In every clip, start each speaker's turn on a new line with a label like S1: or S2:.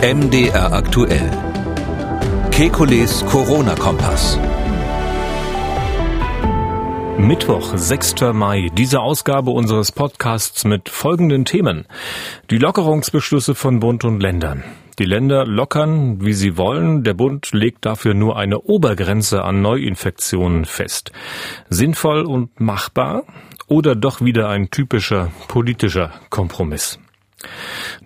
S1: MDR aktuell. Kekules Corona-Kompass.
S2: Mittwoch, 6. Mai, diese Ausgabe unseres Podcasts mit folgenden Themen. Die Lockerungsbeschlüsse von Bund und Ländern. Die Länder lockern, wie sie wollen. Der Bund legt dafür nur eine Obergrenze an Neuinfektionen fest. Sinnvoll und machbar? Oder doch wieder ein typischer politischer Kompromiss?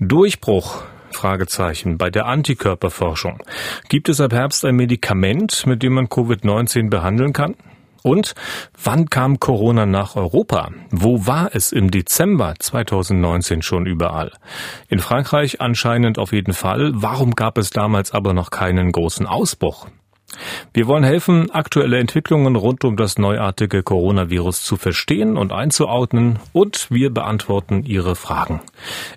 S2: Durchbruch Fragezeichen bei der Antikörperforschung. Gibt es ab Herbst ein Medikament, mit dem man Covid-19 behandeln kann? Und wann kam Corona nach Europa? Wo war es im Dezember 2019 schon überall? In Frankreich anscheinend auf jeden Fall. Warum gab es damals aber noch keinen großen Ausbruch? Wir wollen helfen, aktuelle Entwicklungen rund um das neuartige Coronavirus zu verstehen und einzuordnen und wir beantworten Ihre Fragen.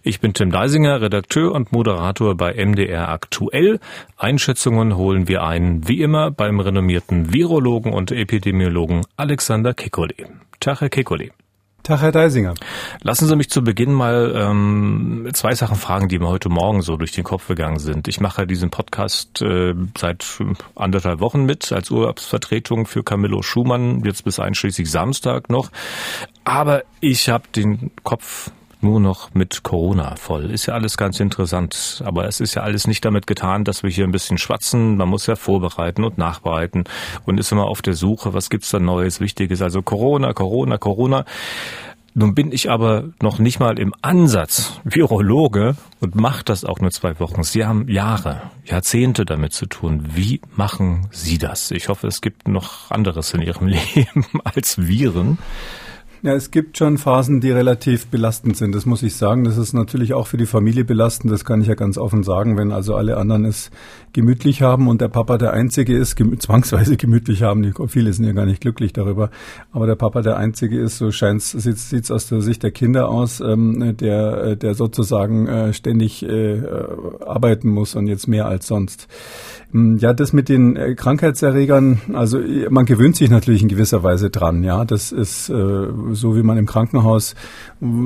S2: Ich bin Tim Deisinger, Redakteur und Moderator bei MDR Aktuell. Einschätzungen holen wir ein, wie immer, beim renommierten Virologen und Epidemiologen Alexander Kekulé. Tag, Herr Kekulé.
S3: Tag, Herr Deisinger.
S2: Lassen Sie mich zu Beginn mal ähm, zwei Sachen fragen, die mir heute Morgen so durch den Kopf gegangen sind. Ich mache diesen Podcast äh, seit anderthalb Wochen mit als Urlaubsvertretung für Camillo Schumann, jetzt bis einschließlich Samstag noch. Aber ich habe den Kopf nur noch mit Corona voll. Ist ja alles ganz interessant. Aber es ist ja alles nicht damit getan, dass wir hier ein bisschen schwatzen. Man muss ja vorbereiten und nachbereiten und ist immer auf der Suche, was gibt's da Neues, Wichtiges. Also Corona, Corona, Corona. Nun bin ich aber noch nicht mal im Ansatz Virologe und mache das auch nur zwei Wochen. Sie haben Jahre, Jahrzehnte damit zu tun. Wie machen Sie das? Ich hoffe, es gibt noch anderes in Ihrem Leben als Viren.
S3: Ja, es gibt schon Phasen, die relativ belastend sind. Das muss ich sagen. Das ist natürlich auch für die Familie belastend. Das kann ich ja ganz offen sagen. Wenn also alle anderen es gemütlich haben und der Papa der Einzige ist, gem zwangsweise gemütlich haben. Die, viele sind ja gar nicht glücklich darüber. Aber der Papa der Einzige ist, so scheint sieht es aus der Sicht der Kinder aus, ähm, der, der sozusagen äh, ständig äh, arbeiten muss und jetzt mehr als sonst. Hm, ja, das mit den äh, Krankheitserregern, also man gewöhnt sich natürlich in gewisser Weise dran. Ja, das ist äh, so, wie man im Krankenhaus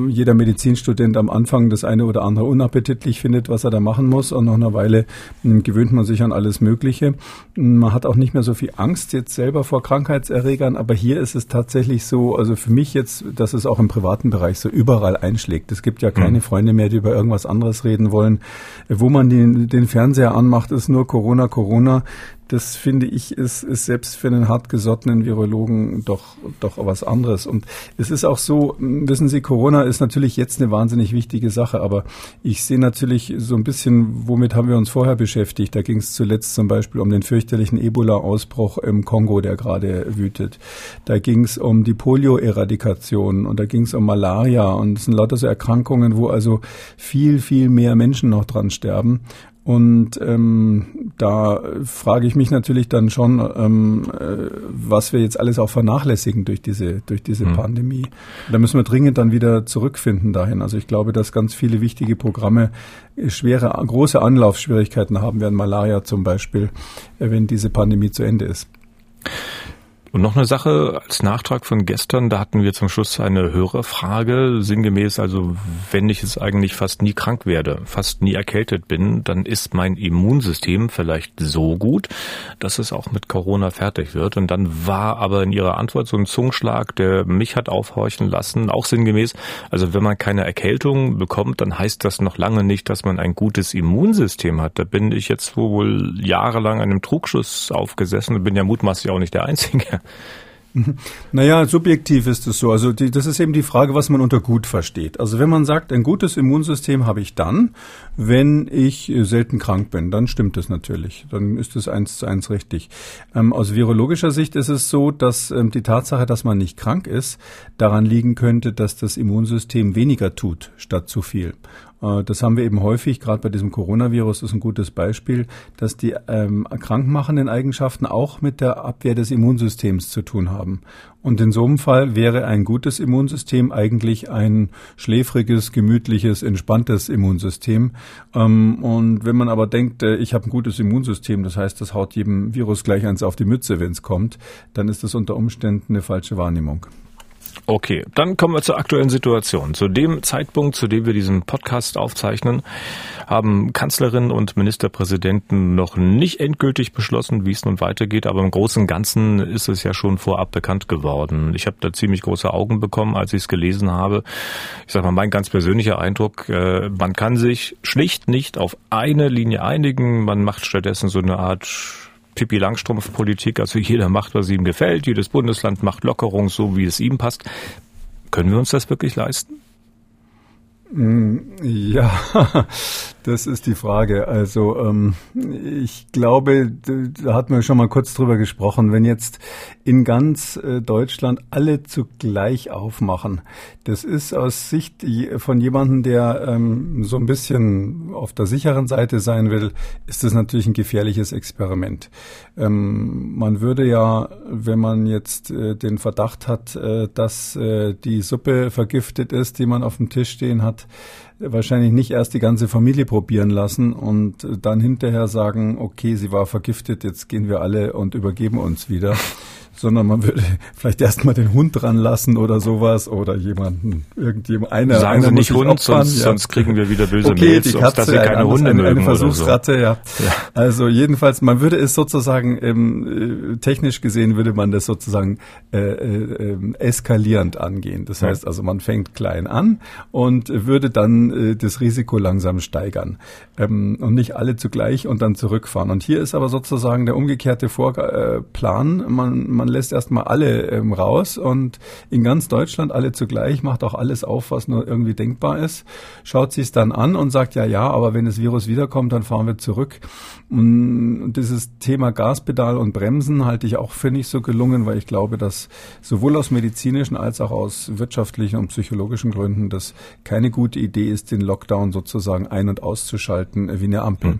S3: jeder Medizinstudent am Anfang das eine oder andere unappetitlich findet, was er da machen muss. Und nach einer Weile hm, gewöhnt man sich an alles Mögliche. Man hat auch nicht mehr so viel Angst jetzt selber vor Krankheitserregern. Aber hier ist es tatsächlich so, also für mich jetzt, dass es auch im privaten Bereich so überall einschlägt. Es gibt ja keine Freunde mehr, die über irgendwas anderes reden wollen. Wo man den, den Fernseher anmacht, ist nur Corona, Corona, das finde ich ist, ist selbst für einen hartgesottenen Virologen doch, doch was anderes. Und es ist auch so, wissen Sie, Corona ist natürlich jetzt eine wahnsinnig wichtige Sache, aber ich sehe natürlich so ein bisschen, womit haben wir uns vorher beschäftigt. Da ging es zuletzt zum Beispiel um den fürchterlichen Ebola-Ausbruch im Kongo, der gerade wütet. Da ging es um die Polio-Eradikation und da ging es um Malaria und es sind lauter so Erkrankungen, wo also viel, viel mehr Menschen noch dran sterben. Und ähm, da frage ich mich natürlich dann schon, ähm, äh, was wir jetzt alles auch vernachlässigen durch diese durch diese mhm. Pandemie. Da müssen wir dringend dann wieder zurückfinden dahin. Also ich glaube, dass ganz viele wichtige Programme schwere große Anlaufschwierigkeiten haben werden, Malaria zum Beispiel, äh, wenn diese Pandemie zu Ende ist.
S2: Und noch eine Sache als Nachtrag von gestern, da hatten wir zum Schluss eine Hörerfrage, sinngemäß, also wenn ich jetzt eigentlich fast nie krank werde, fast nie erkältet bin, dann ist mein Immunsystem vielleicht so gut, dass es auch mit Corona fertig wird. Und dann war aber in Ihrer Antwort so ein Zungenschlag, der mich hat aufhorchen lassen, auch sinngemäß, also wenn man keine Erkältung bekommt, dann heißt das noch lange nicht, dass man ein gutes Immunsystem hat. Da bin ich jetzt wohl jahrelang einem Trugschuss aufgesessen und bin ja mutmaßlich auch nicht der Einzige.
S3: Naja, subjektiv ist es so. Also die, das ist eben die Frage, was man unter gut versteht. Also wenn man sagt, ein gutes Immunsystem habe ich dann, wenn ich selten krank bin, dann stimmt das natürlich. Dann ist es eins zu eins richtig. Ähm, aus virologischer Sicht ist es so, dass ähm, die Tatsache, dass man nicht krank ist, daran liegen könnte, dass das Immunsystem weniger tut statt zu viel. Äh, das haben wir eben häufig, gerade bei diesem Coronavirus ist ein gutes Beispiel, dass die ähm, krankmachenden Eigenschaften auch mit der Abwehr des Immunsystems zu tun haben. Und in so einem Fall wäre ein gutes Immunsystem eigentlich ein schläfriges, gemütliches, entspanntes Immunsystem. Ähm, und wenn man aber denkt, äh, ich habe ein gutes Immunsystem, das heißt, das haut jedem Virus gleich eins auf die Mütze, wenn es kommt, dann ist das unter Umständen eine falsche Wahrnehmung.
S2: Okay, dann kommen wir zur aktuellen Situation. Zu dem Zeitpunkt, zu dem wir diesen Podcast aufzeichnen, haben Kanzlerin und Ministerpräsidenten noch nicht endgültig beschlossen, wie es nun weitergeht, aber im Großen und Ganzen ist es ja schon vorab bekannt geworden. Ich habe da ziemlich große Augen bekommen, als ich es gelesen habe. Ich sage mal, mein ganz persönlicher Eindruck, äh, man kann sich schlicht nicht auf eine Linie einigen, man macht stattdessen so eine Art Pippi Langstrumpf-Politik, also jeder macht, was ihm gefällt, jedes Bundesland macht Lockerung so, wie es ihm passt. Können wir uns das wirklich leisten?
S3: Mm, ja, das ist die Frage. Also ähm, ich glaube, da hatten wir schon mal kurz drüber gesprochen, wenn jetzt in ganz äh, Deutschland alle zugleich aufmachen, das ist aus Sicht von jemandem, der ähm, so ein bisschen auf der sicheren Seite sein will, ist das natürlich ein gefährliches Experiment. Ähm, man würde ja, wenn man jetzt äh, den Verdacht hat, äh, dass äh, die Suppe vergiftet ist, die man auf dem Tisch stehen hat, wahrscheinlich nicht erst die ganze Familie probieren lassen und dann hinterher sagen, okay, sie war vergiftet, jetzt gehen wir alle und übergeben uns wieder sondern man würde vielleicht erstmal den Hund dran lassen oder sowas oder jemanden, irgendjemand, einer.
S2: Sagen einer Sie nicht Hund, sonst, ja. sonst kriegen wir wieder böse
S3: okay, Mails, die Katze, dass Sie keine Hunde eine, eine Versuchsratte, so. ja. ja. Also jedenfalls, man würde es sozusagen, ähm, äh, technisch gesehen würde man das sozusagen äh, äh, ähm, eskalierend angehen. Das heißt also, man fängt klein an und würde dann äh, das Risiko langsam steigern ähm, und nicht alle zugleich und dann zurückfahren. Und hier ist aber sozusagen der umgekehrte Vorplan. Man, man lässt erstmal alle ähm, raus und in ganz Deutschland alle zugleich, macht auch alles auf, was nur irgendwie denkbar ist, schaut sich es dann an und sagt, ja, ja, aber wenn das Virus wiederkommt, dann fahren wir zurück. Und dieses Thema Gaspedal und Bremsen halte ich auch für nicht so gelungen, weil ich glaube, dass sowohl aus medizinischen als auch aus wirtschaftlichen und psychologischen Gründen das keine gute Idee ist, den Lockdown sozusagen ein- und auszuschalten wie eine Ampel. Hm.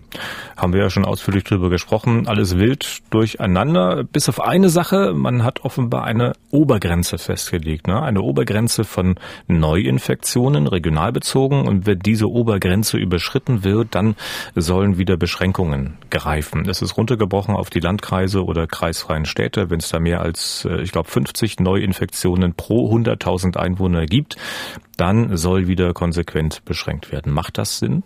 S2: Haben wir ja schon ausführlich drüber gesprochen. Alles wild durcheinander. Bis auf eine Sache, man hat offenbar eine Obergrenze festgelegt, ne? eine Obergrenze von Neuinfektionen, regional bezogen. Und wenn diese Obergrenze überschritten wird, dann sollen wieder Beschränkungen greifen. Es ist runtergebrochen auf die Landkreise oder kreisfreien Städte. Wenn es da mehr als, äh, ich glaube, 50 Neuinfektionen pro 100.000 Einwohner gibt, dann soll wieder konsequent beschränkt werden. Macht das Sinn?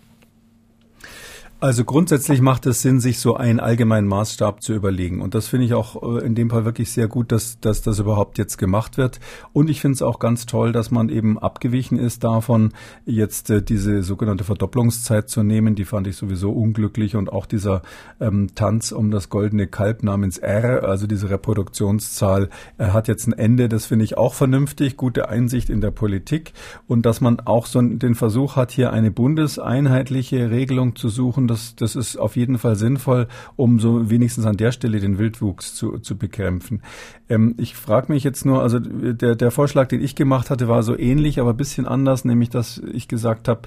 S3: Also grundsätzlich macht es Sinn, sich so einen allgemeinen Maßstab zu überlegen. Und das finde ich auch äh, in dem Fall wirklich sehr gut, dass, dass das überhaupt jetzt gemacht wird. Und ich finde es auch ganz toll, dass man eben abgewichen ist davon, jetzt äh, diese sogenannte Verdopplungszeit zu nehmen. Die fand ich sowieso unglücklich. Und auch dieser ähm, Tanz um das goldene Kalb namens R, also diese Reproduktionszahl, äh, hat jetzt ein Ende. Das finde ich auch vernünftig. Gute Einsicht in der Politik. Und dass man auch so den Versuch hat, hier eine bundeseinheitliche Regelung zu suchen. Das, das ist auf jeden Fall sinnvoll, um so wenigstens an der Stelle den Wildwuchs zu, zu bekämpfen. Ähm, ich frage mich jetzt nur, also der, der Vorschlag, den ich gemacht hatte, war so ähnlich, aber bisschen anders, nämlich dass ich gesagt habe,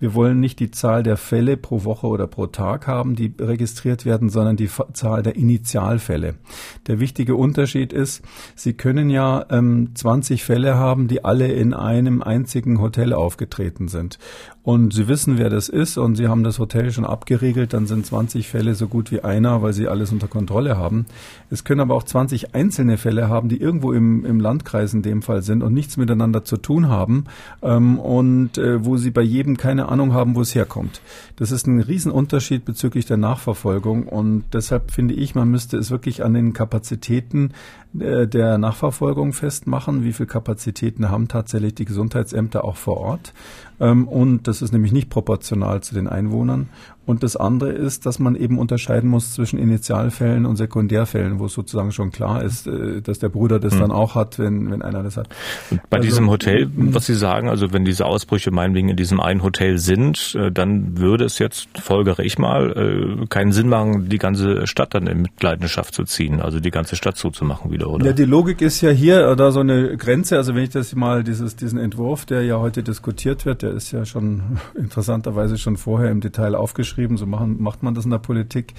S3: wir wollen nicht die Zahl der Fälle pro Woche oder pro Tag haben, die registriert werden, sondern die Zahl der Initialfälle. Der wichtige Unterschied ist, Sie können ja ähm, 20 Fälle haben, die alle in einem einzigen Hotel aufgetreten sind. Und Sie wissen, wer das ist und Sie haben das Hotel schon abgeriegelt, dann sind 20 Fälle so gut wie einer, weil Sie alles unter Kontrolle haben. Es können aber auch 20 einzelne Fälle haben, die irgendwo im, im Landkreis in dem Fall sind und nichts miteinander zu tun haben ähm, und äh, wo Sie bei jedem keine Ahnung haben, wo es herkommt. Das ist ein Riesenunterschied bezüglich der Nachverfolgung und deshalb finde ich, man müsste es wirklich an den Kapazitäten äh, der Nachverfolgung festmachen. Wie viele Kapazitäten haben tatsächlich die Gesundheitsämter auch vor Ort? Ähm, und das ist nämlich nicht proportional zu den Einwohnern. Und das andere ist, dass man eben unterscheiden muss zwischen Initialfällen und Sekundärfällen, wo es sozusagen schon klar ist, äh, dass der Bruder das hm. dann auch hat, wenn, wenn einer das hat.
S2: Und bei also, diesem Hotel, was Sie sagen, also wenn diese Ausbrüche meinetwegen in diesem einen Hotel sind, äh, dann würde es jetzt, folgere ich mal, äh, keinen Sinn machen, die ganze Stadt dann in Mitleidenschaft zu ziehen, also die ganze Stadt zuzumachen wieder, oder?
S3: Ja, die Logik ist ja hier da so eine Grenze, also wenn ich das mal, dieses, diesen Entwurf, der ja heute diskutiert wird, der ist ja schon interessanterweise schon vorher im Detail aufgeschrieben, geschrieben, so machen, macht man das in der Politik.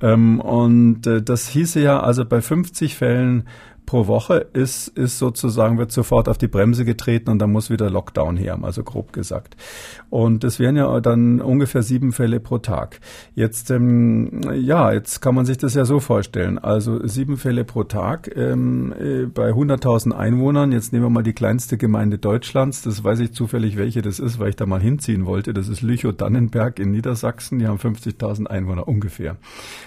S3: Ähm, und äh, das hieße ja, also bei 50 Fällen pro Woche ist, ist sozusagen, wird sofort auf die Bremse getreten und dann muss wieder Lockdown her, also grob gesagt. Und das wären ja dann ungefähr sieben Fälle pro Tag. Jetzt, ähm, ja, jetzt kann man sich das ja so vorstellen. Also sieben Fälle pro Tag ähm, äh, bei 100.000 Einwohnern. Jetzt nehmen wir mal die kleinste Gemeinde Deutschlands. Das weiß ich zufällig, welche das ist, weil ich da mal hinziehen wollte. Das ist Lüchow-Dannenberg in Niedersachsen. Die haben 50.000 Einwohner ungefähr.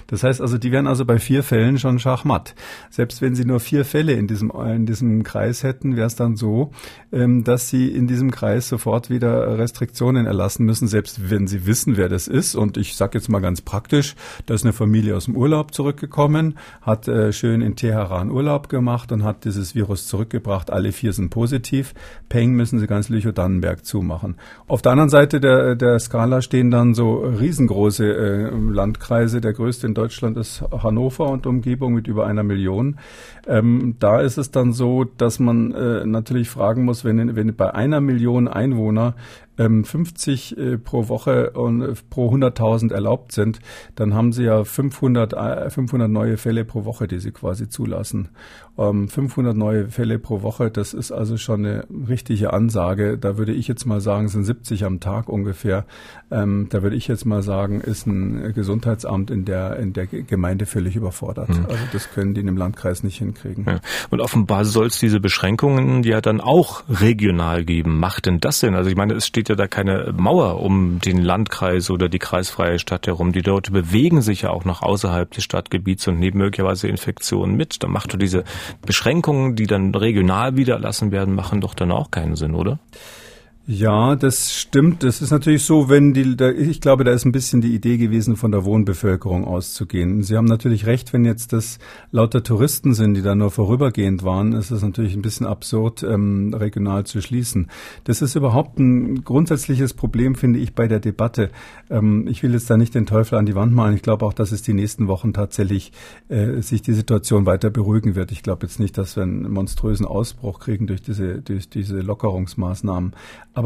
S3: Das heißt also, die wären also bei vier Fällen schon schachmatt. Selbst wenn sie nur vier Fälle in diesem, in diesem Kreis hätten, wäre es dann so, ähm, dass sie in diesem Kreis sofort wieder Restriktionen erlassen müssen, selbst wenn sie wissen, wer das ist. Und ich sage jetzt mal ganz praktisch, da ist eine Familie aus dem Urlaub zurückgekommen, hat äh, schön in Teheran Urlaub gemacht und hat dieses Virus zurückgebracht. Alle vier sind positiv. Peng müssen sie ganz Lüchow-Dannenberg zumachen. Auf der anderen Seite der, der Skala stehen dann so riesengroße äh, Landkreise. Der größte in Deutschland ist Hannover und Umgebung mit über einer Million. Ähm, da ist es dann so, dass man äh, natürlich fragen muss, wenn, wenn bei einer Million Einwohner ähm, 50 äh, pro Woche und äh, pro 100.000 erlaubt sind, dann haben sie ja 500, äh, 500 neue Fälle pro Woche, die sie quasi zulassen. Ähm, 500 neue Fälle pro Woche, das ist also schon eine richtige Ansage. Da würde ich jetzt mal sagen, sind 70 am Tag ungefähr. Ähm, da würde ich jetzt mal sagen, ist ein Gesundheitsamt in der, in der Gemeinde völlig überfordert. Mhm. Also das können die in dem Landkreis nicht hinkriegen. Ja.
S2: Und offenbar soll es diese Beschränkungen ja dann auch regional geben. Macht denn das denn? Also ich meine, es steht ja da keine Mauer um den Landkreis oder die kreisfreie Stadt herum. Die Leute bewegen sich ja auch noch außerhalb des Stadtgebiets und nehmen möglicherweise Infektionen mit. Da macht doch diese Beschränkungen, die dann regional wieder erlassen werden, machen doch dann auch keinen Sinn, oder?
S3: Ja, das stimmt. Das ist natürlich so, wenn die, da, ich glaube, da ist ein bisschen die Idee gewesen, von der Wohnbevölkerung auszugehen. Sie haben natürlich recht, wenn jetzt das lauter Touristen sind, die da nur vorübergehend waren, ist es natürlich ein bisschen absurd, ähm, regional zu schließen. Das ist überhaupt ein grundsätzliches Problem, finde ich, bei der Debatte. Ähm, ich will jetzt da nicht den Teufel an die Wand malen. Ich glaube auch, dass es die nächsten Wochen tatsächlich äh, sich die Situation weiter beruhigen wird. Ich glaube jetzt nicht, dass wir einen monströsen Ausbruch kriegen durch diese, durch diese Lockerungsmaßnahmen.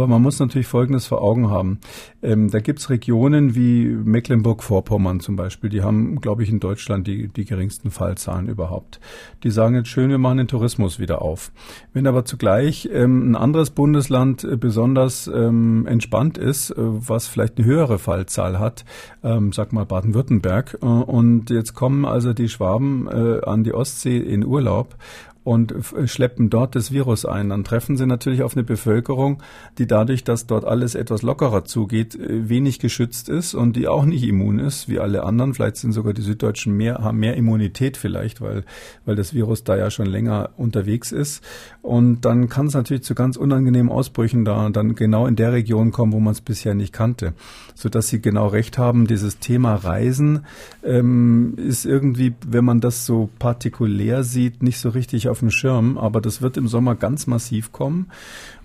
S3: Man muss natürlich Folgendes vor Augen haben. Ähm, da gibt's Regionen wie Mecklenburg-Vorpommern zum Beispiel, die haben, glaube ich, in Deutschland die, die geringsten Fallzahlen überhaupt. Die sagen jetzt schön, wir machen den Tourismus wieder auf. Wenn aber zugleich ähm, ein anderes Bundesland äh, besonders ähm, entspannt ist, äh, was vielleicht eine höhere Fallzahl hat, ähm, sag mal Baden-Württemberg, äh, und jetzt kommen also die Schwaben äh, an die Ostsee in Urlaub und schleppen dort das Virus ein. Dann treffen sie natürlich auf eine Bevölkerung, die dadurch, dass dort alles etwas lockerer zugeht, äh, wenig geschützt ist und die auch nicht immun ist, wie alle anderen. Vielleicht sind sogar die Süddeutschen mehr, haben mehr Immunität vielleicht, weil, weil das Virus da ja schon länger unterwegs ist. Und dann kann es natürlich zu ganz unangenehmen Ausbrüchen da dann genau in der Region kommen, wo man es bisher nicht kannte. Sodass Sie genau recht haben, dieses Thema Reisen ähm, ist irgendwie, wenn man das so partikulär sieht, nicht so richtig auf auf dem Schirm, aber das wird im Sommer ganz massiv kommen,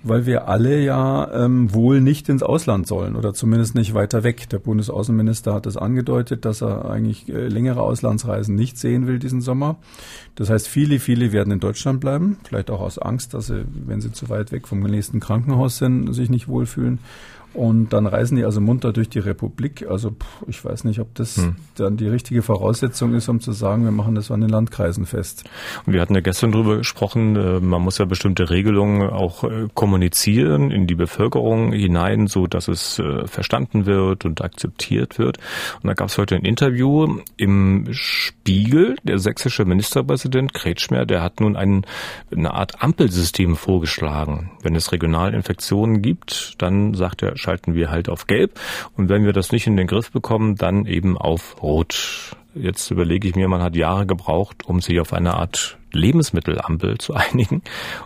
S3: weil wir alle ja ähm, wohl nicht ins Ausland sollen oder zumindest nicht weiter weg. Der Bundesaußenminister hat es das angedeutet, dass er eigentlich äh, längere Auslandsreisen nicht sehen will diesen Sommer. Das heißt, viele, viele werden in Deutschland bleiben, vielleicht auch aus Angst, dass sie, wenn sie zu weit weg vom nächsten Krankenhaus sind, sich nicht wohlfühlen. Und dann reisen die also munter durch die Republik. Also pff, ich weiß nicht, ob das hm. dann die richtige Voraussetzung ist, um zu sagen, wir machen das an den Landkreisen fest.
S2: Und wir hatten ja gestern darüber gesprochen, äh, man muss ja bestimmte Regelungen auch äh, kommunizieren in die Bevölkerung hinein, so dass es äh, verstanden wird und akzeptiert wird. Und da gab es heute ein Interview im Spiegel. Der sächsische Ministerpräsident Kretschmer, der hat nun ein, eine Art Ampelsystem vorgeschlagen. Wenn es Regionalinfektionen gibt, dann sagt er, schalten wir halt auf Gelb. Und wenn wir das nicht in den Griff bekommen, dann eben auf Rot. Jetzt überlege ich mir, man hat Jahre gebraucht, um sich auf eine Art Lebensmittelampel zu einigen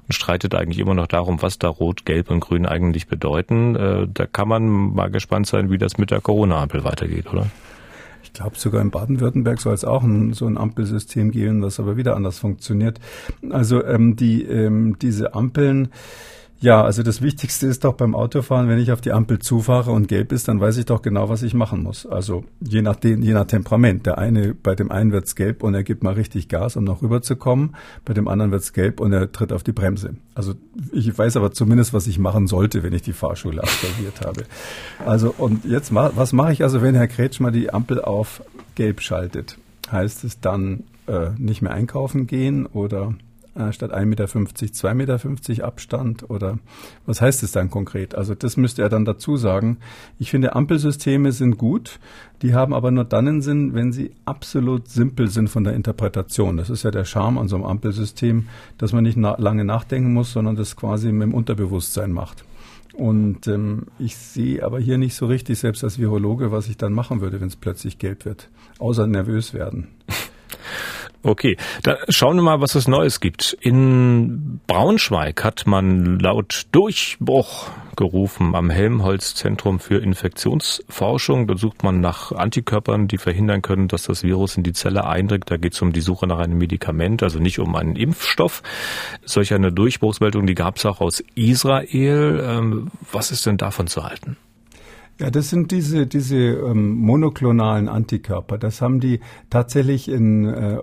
S2: und streitet eigentlich immer noch darum, was da Rot, Gelb und Grün eigentlich bedeuten. Äh, da kann man mal gespannt sein, wie das mit der Corona-Ampel weitergeht, oder?
S3: Ich glaube, sogar in Baden-Württemberg soll es auch ein, so ein Ampelsystem geben, das aber wieder anders funktioniert. Also ähm, die, ähm, diese Ampeln, ja, also das Wichtigste ist doch beim Autofahren, wenn ich auf die Ampel zufahre und gelb ist, dann weiß ich doch genau, was ich machen muss. Also je nach, den, je nach Temperament. Der eine, bei dem einen wird's gelb und er gibt mal richtig Gas, um noch rüberzukommen. Bei dem anderen wird's gelb und er tritt auf die Bremse. Also ich weiß aber zumindest, was ich machen sollte, wenn ich die Fahrschule absolviert habe. Also und jetzt, was mache ich also, wenn Herr Kretsch mal die Ampel auf gelb schaltet? Heißt es dann äh, nicht mehr einkaufen gehen oder äh, statt 1,50 Meter 2,50 Meter Abstand oder was heißt es dann konkret? Also das müsste er dann dazu sagen. Ich finde, Ampelsysteme sind gut, die haben aber nur dann einen Sinn, wenn sie absolut simpel sind von der Interpretation. Das ist ja der Charme an so einem Ampelsystem, dass man nicht na lange nachdenken muss, sondern das quasi mit dem Unterbewusstsein macht. Und ähm, ich sehe aber hier nicht so richtig, selbst als Virologe, was ich dann machen würde, wenn es plötzlich gelb wird. Außer nervös werden.
S2: Okay, da schauen wir mal, was es Neues gibt. In Braunschweig hat man laut Durchbruch gerufen am Helmholtz-Zentrum für Infektionsforschung. Da sucht man nach Antikörpern, die verhindern können, dass das Virus in die Zelle eindringt. Da geht es um die Suche nach einem Medikament, also nicht um einen Impfstoff. Solch eine Durchbruchsmeldung, die gab es auch aus Israel. Ähm, was ist denn davon zu halten?
S3: Ja, das sind diese, diese ähm, monoklonalen Antikörper. Das haben die tatsächlich in äh,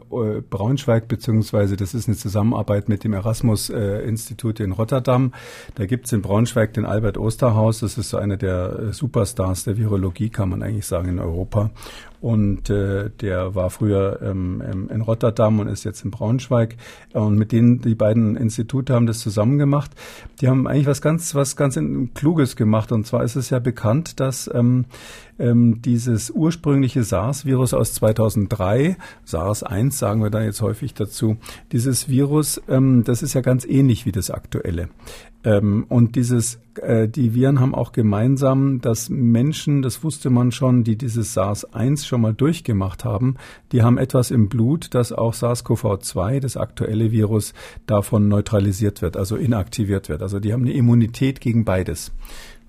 S3: Braunschweig, beziehungsweise das ist eine Zusammenarbeit mit dem Erasmus-Institut äh, in Rotterdam. Da gibt's in Braunschweig den Albert Osterhaus. Das ist so einer der äh, Superstars der Virologie, kann man eigentlich sagen, in Europa. Und äh, der war früher ähm, in Rotterdam und ist jetzt in Braunschweig. Und mit denen, die beiden Institute haben das zusammen gemacht. Die haben eigentlich was ganz, was ganz Kluges gemacht. Und zwar ist es ja bekannt, dass ähm, ähm, dieses ursprüngliche SARS-Virus aus 2003, SARS-1 sagen wir da jetzt häufig dazu, dieses Virus, ähm, das ist ja ganz ähnlich wie das aktuelle. Ähm, und dieses, äh, die Viren haben auch gemeinsam, dass Menschen, das wusste man schon, die dieses SARS-1 schon mal durchgemacht haben, die haben etwas im Blut, dass auch SARS-CoV-2, das aktuelle Virus, davon neutralisiert wird, also inaktiviert wird. Also die haben eine Immunität gegen beides.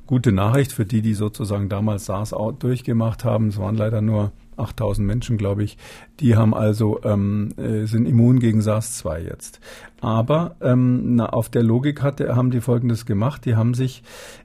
S3: Gute Nachricht für die, die sozusagen damals SARS durchgemacht haben. Es waren leider nur 8000 Menschen, glaube ich, die haben also ähm, äh, sind immun gegen SARS-2 jetzt. Aber ähm, na, auf der Logik hatte, haben die Folgendes gemacht: Die haben sich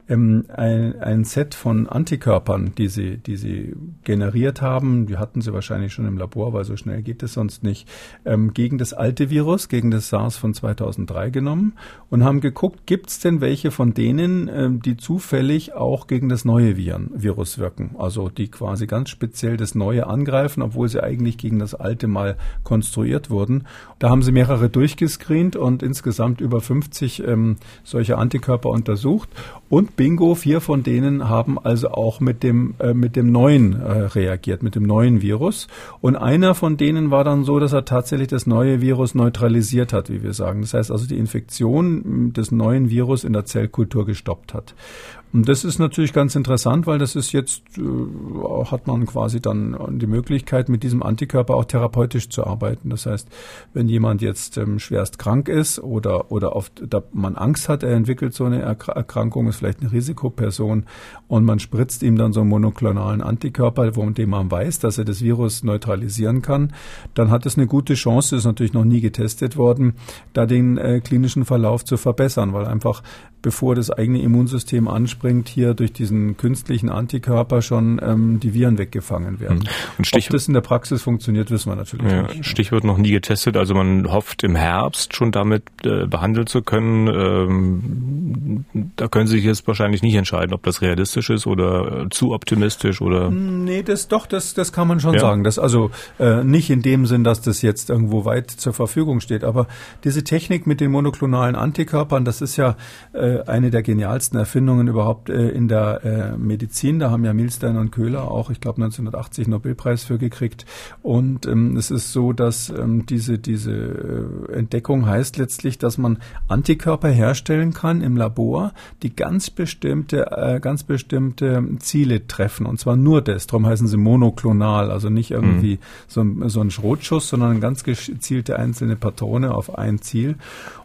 S3: ähm, ein, ein Set von Antikörpern, die sie, die sie generiert haben, die hatten sie wahrscheinlich schon im Labor, weil so schnell geht es sonst nicht, ähm, gegen das alte Virus, gegen das SARS von 2003 genommen und haben geguckt, gibt es denn welche von denen, ähm, die zufällig auch gegen das neue Viren, Virus wirken, also die quasi ganz speziell das neue angreifen, obwohl sie eigentlich gegen das alte mal konstruiert wurden. Da haben sie mehrere durchgescreent und insgesamt über 50 ähm, solche Antikörper untersucht und Bingo, vier von denen haben also auch mit dem, äh, mit dem neuen äh, reagiert, mit dem neuen Virus. Und einer von denen war dann so, dass er tatsächlich das neue Virus neutralisiert hat, wie wir sagen. Das heißt also die Infektion des neuen Virus in der Zellkultur gestoppt hat. Und das ist natürlich ganz interessant, weil das ist jetzt, äh, hat man quasi dann die Möglichkeit, mit diesem Antikörper auch therapeutisch zu arbeiten. Das heißt, wenn jemand jetzt ähm, schwerst krank ist oder, oder oft da man Angst hat, er entwickelt so eine Erkrankung, ist vielleicht eine Risikoperson und man spritzt ihm dann so einen monoklonalen Antikörper, von dem man weiß, dass er das Virus neutralisieren kann, dann hat es eine gute Chance, ist natürlich noch nie getestet worden, da den äh, klinischen Verlauf zu verbessern, weil einfach bevor das eigene Immunsystem anspringt, hier durch diesen künstlichen Antikörper schon ähm, die Viren weggefangen werden. Hm. Und Ob das in der Praxis funktioniert, wissen wir natürlich ja,
S2: nicht. Stichwort noch nie getestet, also man hofft im Herbst schon damit äh, behandeln zu können. Ähm, da können Sie sich jetzt wahrscheinlich nicht entscheiden, ob das realistisch ist oder äh, zu optimistisch oder.
S3: Nee, das doch, das, das kann man schon ja. sagen. Das also äh, nicht in dem Sinn, dass das jetzt irgendwo weit zur Verfügung steht, aber diese Technik mit den monoklonalen Antikörpern, das ist ja äh, eine der genialsten Erfindungen überhaupt äh, in der äh, Medizin. Da haben ja Milstein und Köhler auch, ich glaube, 1980 Nobelpreis für gekriegt. Und ähm, es ist so, dass ähm, diese, diese äh, Entdeckung heißt letztlich, dass man Antikörper herstellen kann im Labor, die ganz bestimmte, äh, ganz bestimmte Ziele treffen. Und zwar nur das. Darum heißen sie monoklonal, also nicht irgendwie mhm. so, so ein Schrotschuss, sondern ganz gezielte einzelne Patrone auf ein Ziel.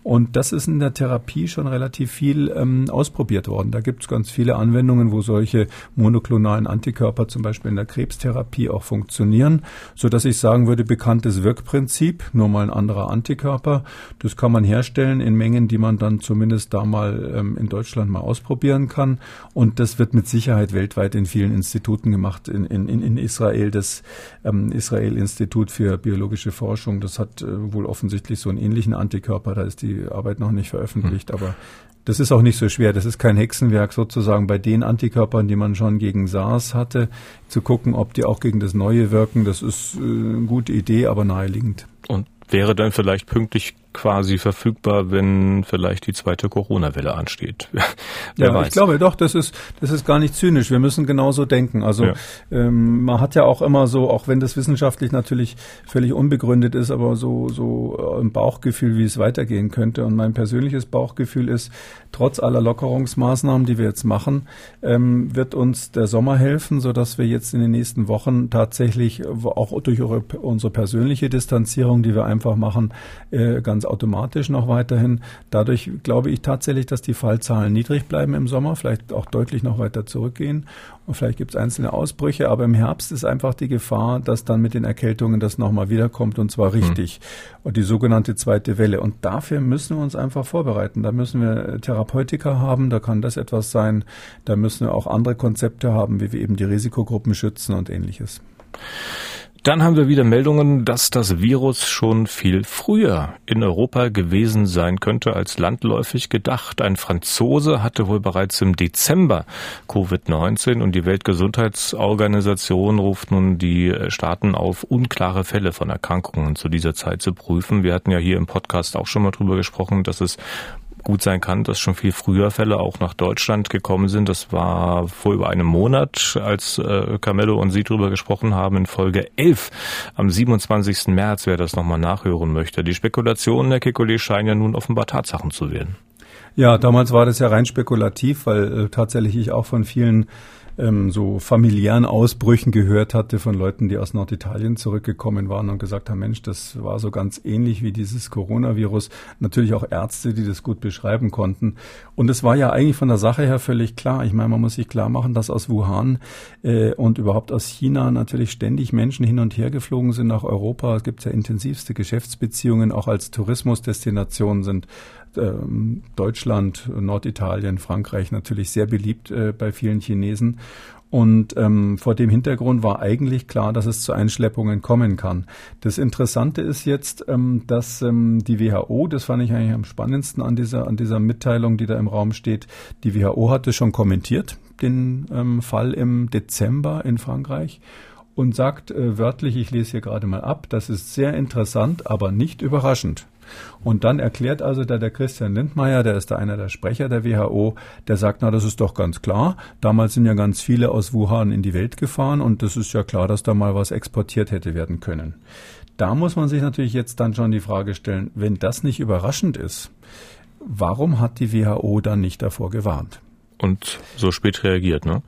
S3: Und das ist in der Therapie schon relativ viel ähm, ausprobiert worden. Da gibt es ganz viele Anwendungen, wo solche monoklonalen Antikörper zum Beispiel in der Krebstherapie auch funktionieren, so dass ich sagen würde, bekanntes Wirkprinzip, nur mal ein anderer Antikörper. Das kann man herstellen in Mengen, die man dann zumindest da mal ähm, in Deutschland mal ausprobieren kann. Und das wird mit Sicherheit weltweit in vielen Instituten gemacht. In, in, in Israel das ähm, Israel-Institut für biologische Forschung, das hat äh, wohl offensichtlich so einen ähnlichen Antikörper. Da ist die Arbeit noch nicht veröffentlicht, mhm. aber das ist auch nicht so schwer. Das ist kein Hexenwerk sozusagen bei den Antikörpern, die man schon gegen SARS hatte, zu gucken, ob die auch gegen das Neue wirken. Das ist äh, eine gute Idee, aber naheliegend.
S2: Und wäre dann vielleicht pünktlich quasi verfügbar, wenn vielleicht die zweite Corona-Welle ansteht.
S3: ja, weiß. ich glaube doch, das ist, das ist gar nicht zynisch. Wir müssen genauso denken. Also ja. ähm, man hat ja auch immer so, auch wenn das wissenschaftlich natürlich völlig unbegründet ist, aber so, so ein Bauchgefühl, wie es weitergehen könnte. Und mein persönliches Bauchgefühl ist, trotz aller Lockerungsmaßnahmen, die wir jetzt machen, ähm, wird uns der Sommer helfen, so dass wir jetzt in den nächsten Wochen tatsächlich auch durch unsere persönliche Distanzierung, die wir einfach machen, äh, ganz automatisch noch weiterhin. Dadurch glaube ich tatsächlich, dass die Fallzahlen niedrig bleiben im Sommer, vielleicht auch deutlich noch weiter zurückgehen. Und vielleicht gibt es einzelne Ausbrüche, aber im Herbst ist einfach die Gefahr, dass dann mit den Erkältungen das nochmal wiederkommt und zwar richtig. Mhm. Und die sogenannte zweite Welle. Und dafür müssen wir uns einfach vorbereiten. Da müssen wir Therapeutika haben, da kann das etwas sein. Da müssen wir auch andere Konzepte haben, wie wir eben die Risikogruppen schützen und ähnliches.
S2: Dann haben wir wieder Meldungen, dass das Virus schon viel früher in Europa gewesen sein könnte als landläufig gedacht. Ein Franzose hatte wohl bereits im Dezember Covid-19 und die Weltgesundheitsorganisation ruft nun die Staaten auf, unklare Fälle von Erkrankungen zu dieser Zeit zu prüfen. Wir hatten ja hier im Podcast auch schon mal drüber gesprochen, dass es gut sein kann, dass schon viel früher Fälle auch nach Deutschland gekommen sind. Das war vor über einem Monat, als äh, Carmelo und Sie darüber gesprochen haben, in Folge 11 am 27. März, wer das nochmal nachhören möchte. Die Spekulationen der Kekulé scheinen ja nun offenbar Tatsachen zu werden.
S3: Ja, damals war das ja rein spekulativ, weil äh, tatsächlich ich auch von vielen ähm, so familiären Ausbrüchen gehört hatte von Leuten, die aus Norditalien zurückgekommen waren und gesagt haben, Mensch, das war so ganz ähnlich wie dieses Coronavirus. Natürlich auch Ärzte, die das gut beschreiben konnten. Und es war ja eigentlich von der Sache her völlig klar. Ich meine, man muss sich klar machen, dass aus Wuhan äh, und überhaupt aus China natürlich ständig Menschen hin und her geflogen sind nach Europa. Es gibt ja intensivste Geschäftsbeziehungen, auch als Tourismusdestination sind ähm, Deutschland, Norditalien, Frankreich natürlich sehr beliebt äh, bei vielen Chinesen. Und ähm, vor dem Hintergrund war eigentlich klar, dass es zu Einschleppungen kommen kann. Das Interessante ist jetzt, ähm, dass ähm, die WHO, das fand ich eigentlich am spannendsten an dieser, an dieser Mitteilung, die da im Raum steht, die WHO hatte schon kommentiert, den ähm, Fall im Dezember in Frankreich und sagt äh, wörtlich, ich lese hier gerade mal ab, das ist sehr interessant, aber nicht überraschend. Und dann erklärt also da der Christian Lindmeier, der ist da einer der Sprecher der WHO, der sagt, na, das ist doch ganz klar. Damals sind ja ganz viele aus Wuhan in die Welt gefahren und das ist ja klar, dass da mal was exportiert hätte werden können. Da muss man sich natürlich jetzt dann schon die Frage stellen, wenn das nicht überraschend ist, warum hat die WHO dann nicht davor gewarnt?
S2: Und so spät reagiert, ne?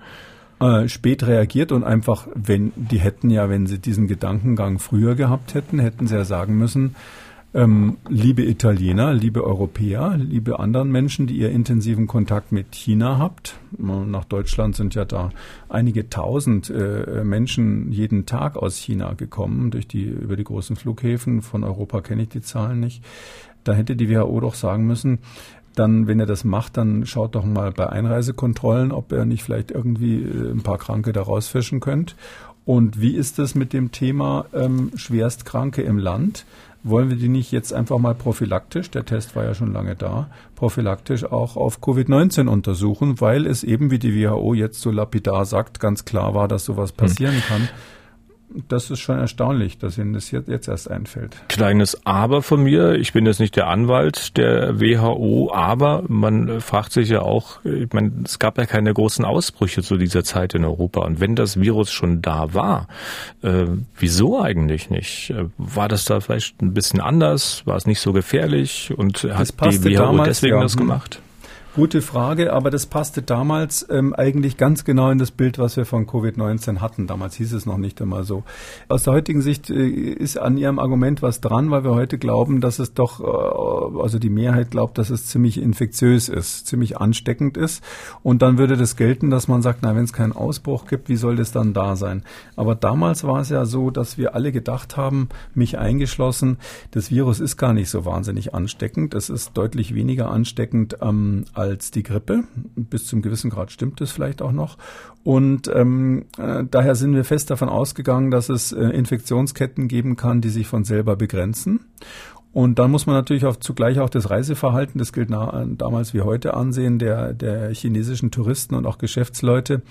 S3: Äh, spät reagiert und einfach, wenn die hätten ja, wenn sie diesen Gedankengang früher gehabt hätten, hätten sie ja sagen müssen, ähm, liebe Italiener, liebe Europäer, liebe anderen Menschen, die ihr intensiven Kontakt mit China habt. Nach Deutschland sind ja da einige tausend äh, Menschen jeden Tag aus China gekommen durch die, über die großen Flughäfen. Von Europa kenne ich die Zahlen nicht. Da hätte die WHO doch sagen müssen, dann, wenn er das macht, dann schaut doch mal bei Einreisekontrollen, ob er nicht vielleicht irgendwie äh, ein paar Kranke da rausfischen könnt. Und wie ist es mit dem Thema ähm, Schwerstkranke im Land? Wollen wir die nicht jetzt einfach mal prophylaktisch, der Test war ja schon lange da, prophylaktisch auch auf Covid-19 untersuchen, weil es eben, wie die WHO jetzt so lapidar sagt, ganz klar war, dass sowas passieren hm. kann das ist schon erstaunlich, dass Ihnen das jetzt erst einfällt.
S2: Kleines Aber von mir. Ich bin jetzt nicht der Anwalt der WHO, aber man fragt sich ja auch, ich meine, es gab ja keine großen Ausbrüche zu dieser Zeit in Europa. Und wenn das Virus schon da war, äh, wieso eigentlich nicht? Äh, war das da vielleicht ein bisschen anders? War es nicht so gefährlich? Und hat die WHO damals, deswegen ja. das gemacht?
S3: Gute Frage, aber das passte damals ähm, eigentlich ganz genau in das Bild, was wir von Covid-19 hatten. Damals hieß es noch nicht einmal so. Aus der heutigen Sicht äh, ist an Ihrem Argument was dran, weil wir heute glauben, dass es doch, äh, also die Mehrheit glaubt, dass es ziemlich infektiös ist, ziemlich ansteckend ist. Und dann würde das gelten, dass man sagt, na, wenn es keinen Ausbruch gibt, wie soll das dann da sein? Aber damals war es ja so, dass wir alle gedacht haben, mich eingeschlossen, das Virus ist gar nicht so wahnsinnig ansteckend. Es ist deutlich weniger ansteckend ähm, als die Grippe. Bis zum gewissen Grad stimmt es vielleicht auch noch. Und ähm, äh, daher sind wir fest davon ausgegangen, dass es äh, Infektionsketten geben kann, die sich von selber begrenzen. Und dann muss man natürlich auch zugleich auch das Reiseverhalten, das gilt na, damals wie heute ansehen, der, der chinesischen Touristen und auch Geschäftsleute.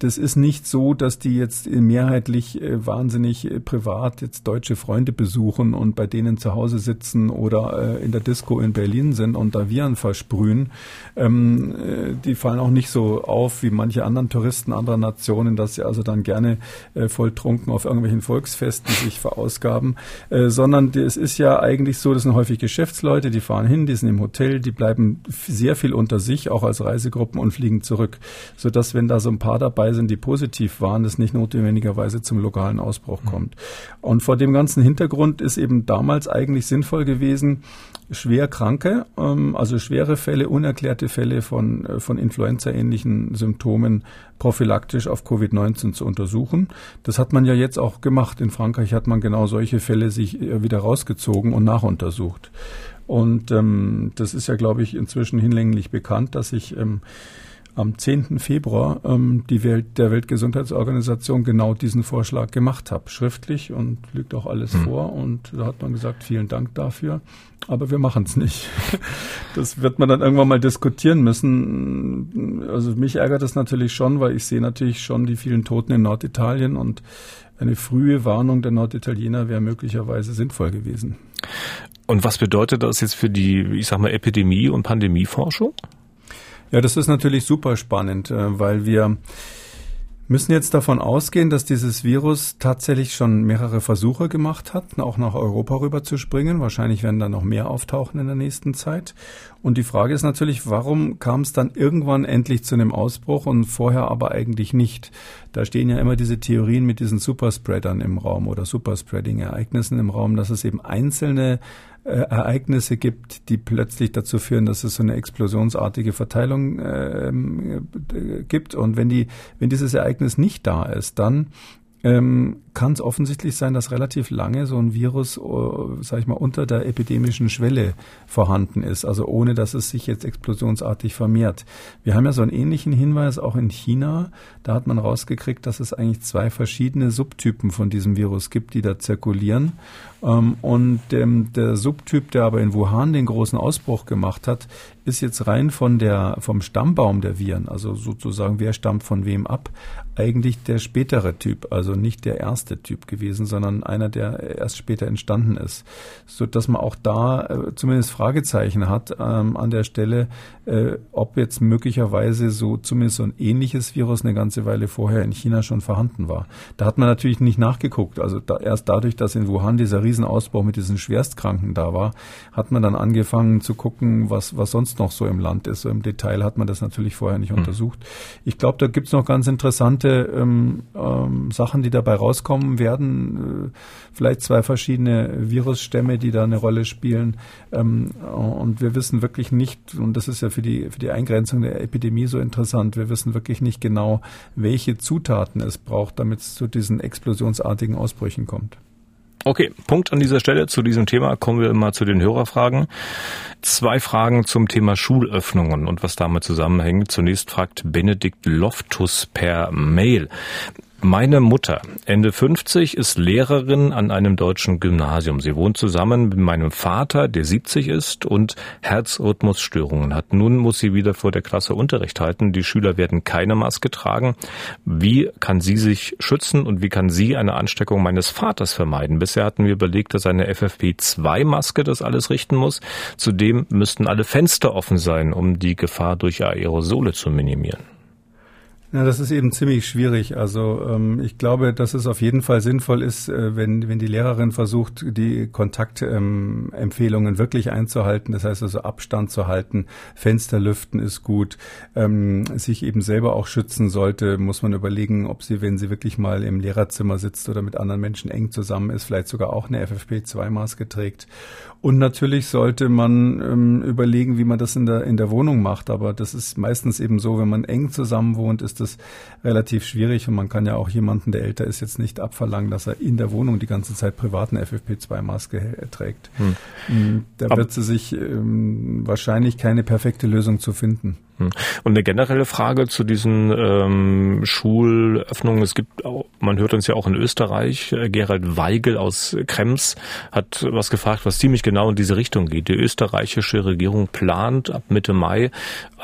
S3: Das ist nicht so, dass die jetzt mehrheitlich äh, wahnsinnig äh, privat jetzt deutsche Freunde besuchen und bei denen zu Hause sitzen oder äh, in der Disco in Berlin sind und da Viren versprühen. Ähm, äh, die fallen auch nicht so auf wie manche anderen Touristen anderer Nationen, dass sie also dann gerne äh, volltrunken auf irgendwelchen Volksfesten sich verausgaben, äh, sondern es ist ja eigentlich so, das sind häufig Geschäftsleute, die fahren hin, die sind im Hotel, die bleiben sehr viel unter sich, auch als Reisegruppen und fliegen zurück, sodass wenn da so ein paar dabei sind, die positiv waren, das nicht notwendigerweise zum lokalen Ausbruch mhm. kommt. Und vor dem ganzen Hintergrund ist eben damals eigentlich sinnvoll gewesen, schwer Kranke, ähm, also schwere Fälle, unerklärte Fälle von, äh, von Influenza-ähnlichen Symptomen prophylaktisch auf Covid-19 zu untersuchen. Das hat man ja jetzt auch gemacht. In Frankreich hat man genau solche Fälle sich äh, wieder rausgezogen und nachuntersucht. Und ähm, das ist ja, glaube ich, inzwischen hinlänglich bekannt, dass sich ähm, am 10. Februar ähm, die Welt, der Weltgesundheitsorganisation genau diesen Vorschlag gemacht habe, schriftlich und liegt auch alles mhm. vor. Und da hat man gesagt, vielen Dank dafür, aber wir machen es nicht. Das wird man dann irgendwann mal diskutieren müssen. Also mich ärgert das natürlich schon, weil ich sehe natürlich schon die vielen Toten in Norditalien und eine frühe Warnung der Norditaliener wäre möglicherweise sinnvoll gewesen.
S2: Und was bedeutet das jetzt für die, ich sag mal, Epidemie- und Pandemieforschung?
S3: Ja, das ist natürlich super spannend, äh, weil wir müssen jetzt davon ausgehen, dass dieses Virus tatsächlich schon mehrere Versuche gemacht hat, auch nach Europa rüber zu springen. Wahrscheinlich werden da noch mehr auftauchen in der nächsten Zeit. Und die Frage ist natürlich, warum kam es dann irgendwann endlich zu einem Ausbruch und vorher aber eigentlich nicht? Da stehen ja immer diese Theorien mit diesen Superspreadern im Raum oder Superspreading-Ereignissen im Raum, dass es eben einzelne äh, Ereignisse gibt, die plötzlich dazu führen, dass es so eine explosionsartige Verteilung äh, gibt. Und wenn die, wenn dieses Ereignis nicht da ist, dann ähm, kann es offensichtlich sein, dass relativ lange so ein Virus, uh, sag ich mal, unter der epidemischen Schwelle vorhanden ist, also ohne dass es sich jetzt explosionsartig vermehrt. Wir haben ja so einen ähnlichen Hinweis auch in China. Da hat man rausgekriegt, dass es eigentlich zwei verschiedene Subtypen von diesem Virus gibt, die da zirkulieren. Ähm, und der Subtyp, der aber in Wuhan den großen Ausbruch gemacht hat, ist jetzt rein von der, vom Stammbaum der Viren, also sozusagen wer stammt von wem ab, eigentlich der spätere Typ, also nicht der erste Typ gewesen, sondern einer, der erst später entstanden ist, so dass man auch da äh, zumindest Fragezeichen hat ähm, an der Stelle, äh, ob jetzt möglicherweise so zumindest so ein ähnliches Virus eine ganze Weile vorher in China schon vorhanden war. Da hat man natürlich nicht nachgeguckt, also da, erst dadurch, dass in Wuhan dieser Riesenausbau mit diesen Schwerstkranken da war, hat man dann angefangen zu gucken, was was sonst sonst noch so im Land ist. So Im Detail hat man das natürlich vorher nicht mhm. untersucht. Ich glaube, da gibt es noch ganz interessante ähm, ähm, Sachen, die dabei rauskommen werden. Äh, vielleicht zwei verschiedene Virusstämme, die da eine Rolle spielen. Ähm, und wir wissen wirklich nicht, und das ist ja für die, für die Eingrenzung der Epidemie so interessant, wir wissen wirklich nicht genau, welche Zutaten es braucht, damit es zu diesen explosionsartigen Ausbrüchen kommt.
S2: Okay, Punkt an dieser Stelle. Zu diesem Thema kommen wir mal zu den Hörerfragen. Zwei Fragen zum Thema Schulöffnungen und was damit zusammenhängt. Zunächst fragt Benedikt Loftus per Mail. Meine Mutter, Ende 50, ist Lehrerin an einem deutschen Gymnasium. Sie wohnt zusammen mit meinem Vater, der 70 ist und Herzrhythmusstörungen hat. Nun muss sie wieder vor der Klasse Unterricht halten. Die Schüler werden keine Maske tragen. Wie kann sie sich schützen und wie kann sie eine Ansteckung meines Vaters vermeiden? Bisher hatten wir überlegt, dass eine FFP2-Maske das alles richten muss. Zudem müssten alle Fenster offen sein, um die Gefahr durch Aerosole zu minimieren.
S3: Ja, das ist eben ziemlich schwierig. Also ähm, ich glaube, dass es auf jeden Fall sinnvoll ist, äh, wenn, wenn die Lehrerin versucht, die Kontaktempfehlungen ähm, wirklich einzuhalten. Das heißt also Abstand zu halten, Fenster lüften ist gut. Ähm, sich eben selber auch schützen sollte, muss man überlegen, ob sie, wenn sie wirklich mal im Lehrerzimmer sitzt oder mit anderen Menschen eng zusammen ist, vielleicht sogar auch eine FFP2-Maske trägt. Und natürlich sollte man ähm, überlegen, wie man das in der, in der Wohnung macht. Aber das ist meistens eben so, wenn man eng zusammen wohnt, ist es relativ schwierig und man kann ja auch jemanden, der älter ist, jetzt nicht abverlangen, dass er in der Wohnung die ganze Zeit privaten FFP2-Maske trägt. Hm. Mm, da wird sie sich ähm, wahrscheinlich keine perfekte Lösung zu finden.
S2: Hm. Und eine generelle Frage zu diesen ähm, Schulöffnungen. Es gibt, auch, man hört uns ja auch in Österreich, äh, Gerald Weigel aus Krems hat was gefragt, was ziemlich genau in diese Richtung geht. Die österreichische Regierung plant ab Mitte Mai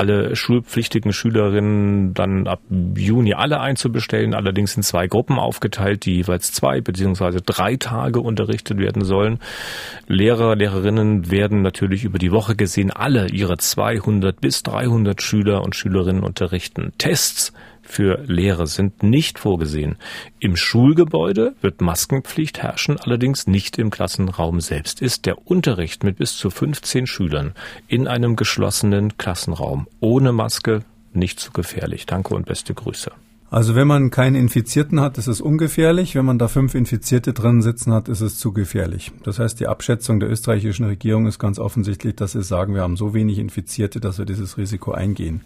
S2: alle schulpflichtigen Schülerinnen dann ab Juni alle einzubestellen, allerdings in zwei Gruppen aufgeteilt, die jeweils zwei beziehungsweise drei Tage unterrichtet werden sollen. Lehrer, Lehrerinnen werden natürlich über die Woche gesehen alle ihre 200 bis 300 Schüler und Schülerinnen unterrichten. Tests für Lehrer sind nicht vorgesehen. Im Schulgebäude wird Maskenpflicht herrschen, allerdings nicht im Klassenraum selbst. Ist der Unterricht mit bis zu 15 Schülern in einem geschlossenen Klassenraum ohne Maske nicht zu gefährlich. Danke und beste Grüße.
S3: Also wenn man keinen Infizierten hat, ist es ungefährlich. Wenn man da fünf Infizierte drin sitzen hat, ist es zu gefährlich. Das heißt, die Abschätzung der österreichischen Regierung ist ganz offensichtlich, dass sie sagen, wir haben so wenig Infizierte, dass wir dieses Risiko eingehen.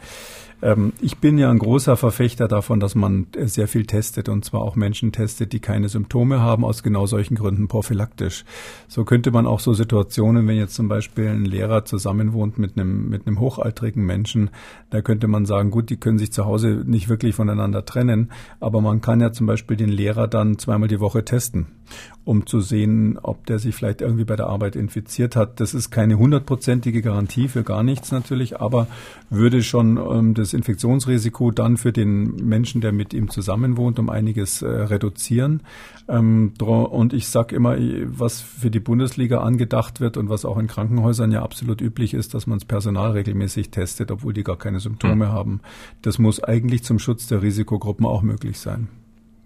S3: Ähm, ich bin ja ein großer Verfechter davon, dass man sehr viel testet und zwar auch Menschen testet, die keine Symptome haben, aus genau solchen Gründen prophylaktisch. So könnte man auch so Situationen, wenn jetzt zum Beispiel ein Lehrer zusammenwohnt mit einem, mit einem hochaltrigen Menschen, da könnte man sagen, gut, die können sich zu Hause nicht wirklich voneinander trennen, aber man kann ja zum Beispiel den Lehrer dann zweimal die Woche testen um zu sehen, ob der sich vielleicht irgendwie bei der Arbeit infiziert hat. Das ist keine hundertprozentige Garantie für gar nichts natürlich, aber würde schon ähm, das Infektionsrisiko dann für den Menschen, der mit ihm zusammenwohnt, um einiges äh, reduzieren. Ähm, und ich sage immer, was für die Bundesliga angedacht wird und was auch in Krankenhäusern ja absolut üblich ist, dass man das Personal regelmäßig testet, obwohl die gar keine Symptome mhm. haben. Das muss eigentlich zum Schutz der Risikogruppen auch möglich sein.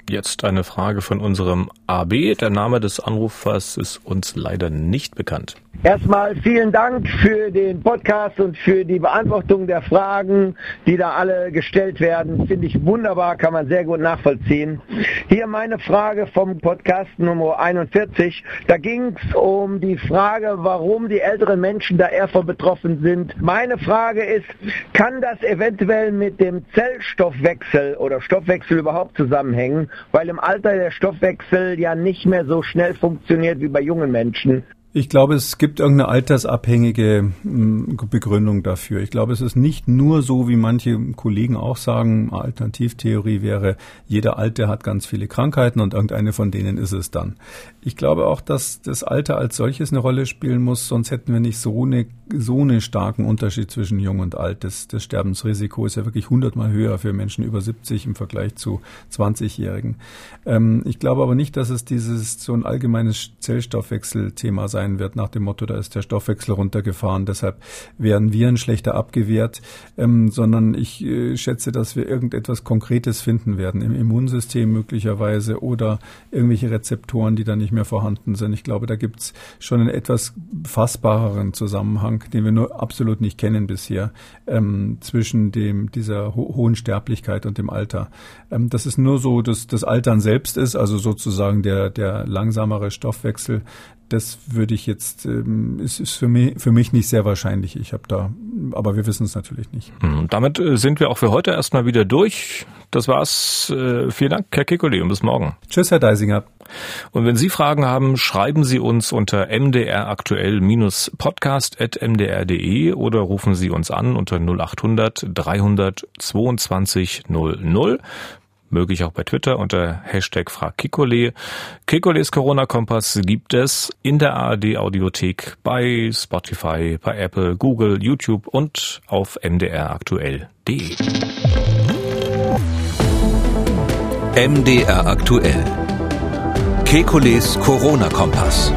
S2: Jetzt eine Frage von unserem AB. Der Name des Anrufers ist uns leider nicht bekannt.
S4: Erstmal vielen Dank für den Podcast und für die Beantwortung der Fragen, die da alle gestellt werden. Finde ich wunderbar, kann man sehr gut nachvollziehen. Hier meine Frage vom Podcast Nummer 41. Da ging es um die Frage, warum die älteren Menschen da eher von betroffen sind. Meine Frage ist, kann das eventuell mit dem Zellstoffwechsel oder Stoffwechsel überhaupt zusammenhängen? Weil im Alter der Stoffwechsel ja nicht mehr so schnell funktioniert wie bei jungen Menschen.
S3: Ich glaube, es gibt irgendeine altersabhängige hm, Begründung dafür. Ich glaube, es ist nicht nur so, wie manche Kollegen auch sagen, Alternativtheorie wäre, jeder Alte hat ganz viele Krankheiten und irgendeine von denen ist es dann. Ich glaube auch, dass das Alter als solches eine Rolle spielen muss, sonst hätten wir nicht so eine so einen starken Unterschied zwischen Jung und Alt. Das, das Sterbensrisiko ist ja wirklich hundertmal höher für Menschen über 70 im Vergleich zu 20-Jährigen. Ähm, ich glaube aber nicht, dass es dieses so ein allgemeines Zellstoffwechselthema sein wird, nach dem Motto, da ist der Stoffwechsel runtergefahren, deshalb werden Viren schlechter abgewehrt, ähm, sondern ich äh, schätze, dass wir irgendetwas Konkretes finden werden im Immunsystem möglicherweise oder irgendwelche Rezeptoren, die dann nicht mehr vorhanden sind. Ich glaube, da gibt's schon einen etwas fassbareren Zusammenhang den wir nur absolut nicht kennen bisher, ähm, zwischen dem, dieser ho hohen Sterblichkeit und dem Alter. Ähm, das ist nur so, dass das Altern selbst ist, also sozusagen der, der langsamere Stoffwechsel, das würde ich jetzt, ähm, ist, ist für mich, für mich nicht sehr wahrscheinlich. Ich habe da, aber wir wissen es natürlich nicht.
S2: Und hm, damit äh, sind wir auch für heute erstmal wieder durch. Das war's. Äh, vielen Dank, Herr Kikoli, und bis morgen.
S3: Tschüss, Herr Deisinger.
S2: Und wenn Sie Fragen haben, schreiben Sie uns unter mdraktuell-podcast.mdr.de oder rufen Sie uns an unter 0800 300 22 00 möglich auch bei Twitter unter Hashtag FragKikole. Kikoles Corona-Kompass gibt es in der ARD Audiothek bei Spotify, bei Apple, Google, YouTube und auf mdraktuell.de.
S1: MDR aktuell. Kekules Corona-Kompass.